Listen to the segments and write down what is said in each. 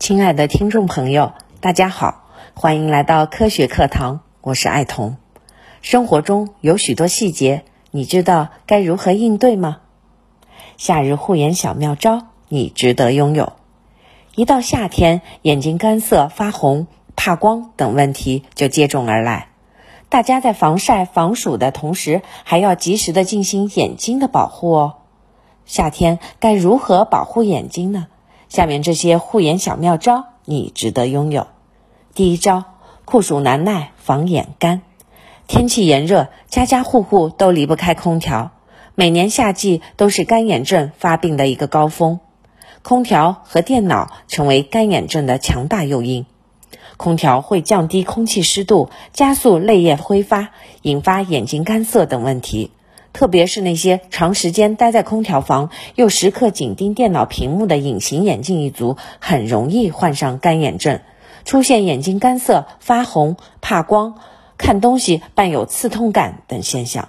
亲爱的听众朋友，大家好，欢迎来到科学课堂，我是爱童。生活中有许多细节，你知道该如何应对吗？夏日护眼小妙招，你值得拥有。一到夏天，眼睛干涩、发红、怕光等问题就接踵而来。大家在防晒防暑的同时，还要及时的进行眼睛的保护哦。夏天该如何保护眼睛呢？下面这些护眼小妙招，你值得拥有。第一招，酷暑难耐，防眼干。天气炎热，家家户户都离不开空调。每年夏季都是干眼症发病的一个高峰，空调和电脑成为干眼症的强大诱因。空调会降低空气湿度，加速泪液挥发，引发眼睛干涩等问题。特别是那些长时间待在空调房又时刻紧盯电脑屏幕的隐形眼镜一族，很容易患上干眼症，出现眼睛干涩、发红、怕光、看东西伴有刺痛感等现象。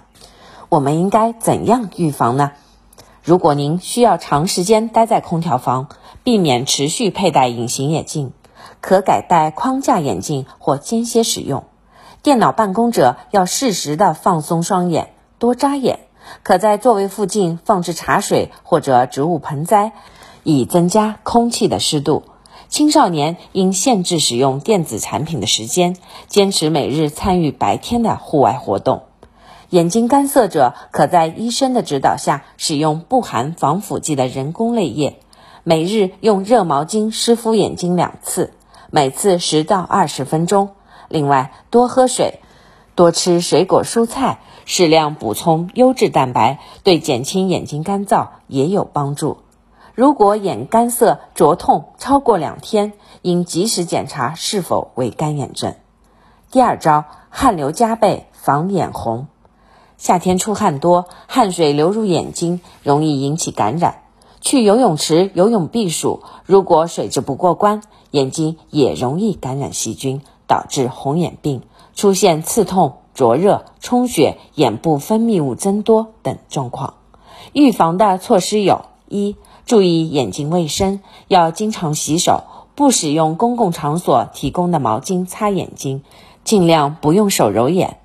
我们应该怎样预防呢？如果您需要长时间待在空调房，避免持续佩戴隐形眼镜，可改戴框架眼镜或间歇使用。电脑办公者要适时的放松双眼。多眨眼，可在座位附近放置茶水或者植物盆栽，以增加空气的湿度。青少年应限制使用电子产品的时间，坚持每日参与白天的户外活动。眼睛干涩者可在医生的指导下使用不含防腐剂的人工泪液，每日用热毛巾湿敷眼睛两次，每次十到二十分钟。另外，多喝水，多吃水果蔬菜。适量补充优质蛋白，对减轻眼睛干燥也有帮助。如果眼干涩、灼痛超过两天，应及时检查是否为干眼症。第二招，汗流浃背防眼红。夏天出汗多，汗水流入眼睛，容易引起感染。去游泳池游泳避暑，如果水质不过关，眼睛也容易感染细菌，导致红眼病，出现刺痛。灼热、充血、眼部分泌物增多等状况，预防的措施有：一、注意眼睛卫生，要经常洗手，不使用公共场所提供的毛巾擦眼睛，尽量不用手揉眼；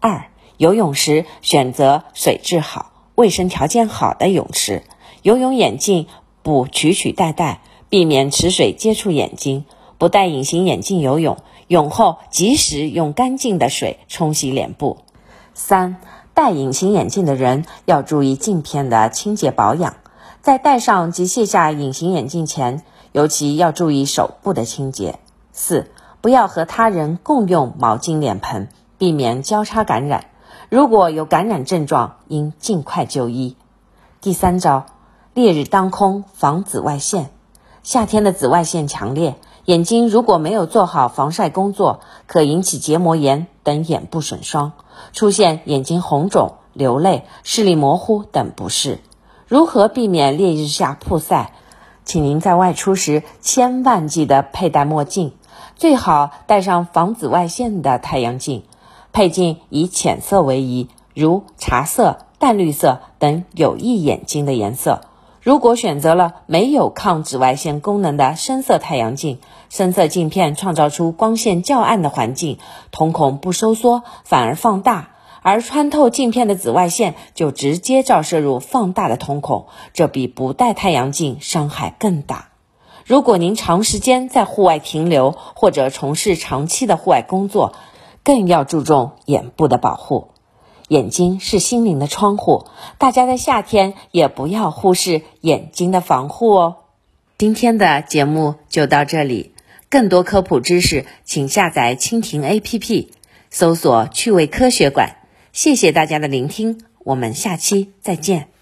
二、游泳时选择水质好、卫生条件好的泳池，游泳眼镜不取取代代，避免池水接触眼睛，不戴隐形眼镜游泳。泳后及时用干净的水冲洗脸部。三、戴隐形眼镜的人要注意镜片的清洁保养，在戴上及卸下隐形眼镜前，尤其要注意手部的清洁。四、不要和他人共用毛巾脸盆，避免交叉感染。如果有感染症状，应尽快就医。第三招，烈日当空防紫外线。夏天的紫外线强烈。眼睛如果没有做好防晒工作，可引起结膜炎等眼部损伤，出现眼睛红肿、流泪、视力模糊等不适。如何避免烈日下曝晒？请您在外出时千万记得佩戴墨镜，最好戴上防紫外线的太阳镜。配镜以浅色为宜，如茶色、淡绿色等有益眼睛的颜色。如果选择了没有抗紫外线功能的深色太阳镜，深色镜片创造出光线较暗的环境，瞳孔不收缩，反而放大，而穿透镜片的紫外线就直接照射入放大的瞳孔，这比不戴太阳镜伤害更大。如果您长时间在户外停留或者从事长期的户外工作，更要注重眼部的保护。眼睛是心灵的窗户，大家在夏天也不要忽视眼睛的防护哦。今天的节目就到这里，更多科普知识，请下载蜻蜓 APP，搜索“趣味科学馆”。谢谢大家的聆听，我们下期再见。